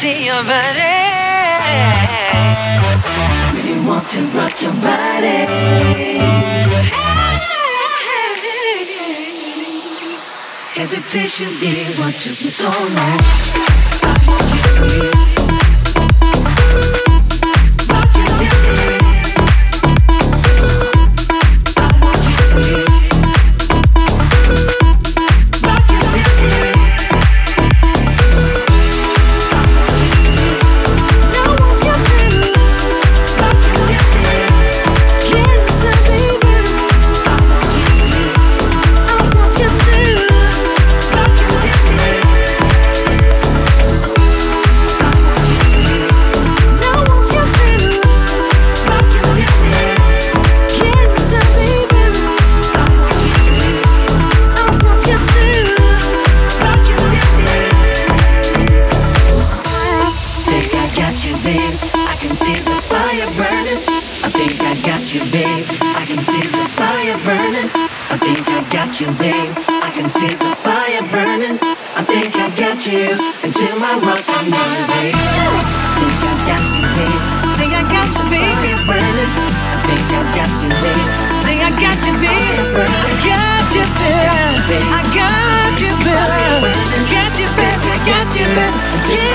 see your body. Really want to rock your body. Hesitation is what took me so long. I want you to leave. I think I got you, babe. I can see the fire burning. I think I got you, babe. I can see the fire burning. I think I got you into my rocking music. Think I got you, babe. Think I got you, babe. Fire burning. I think I got you, babe. Think I got you, babe. I got you, babe. I got you, babe. Got you, babe. Got you, babe.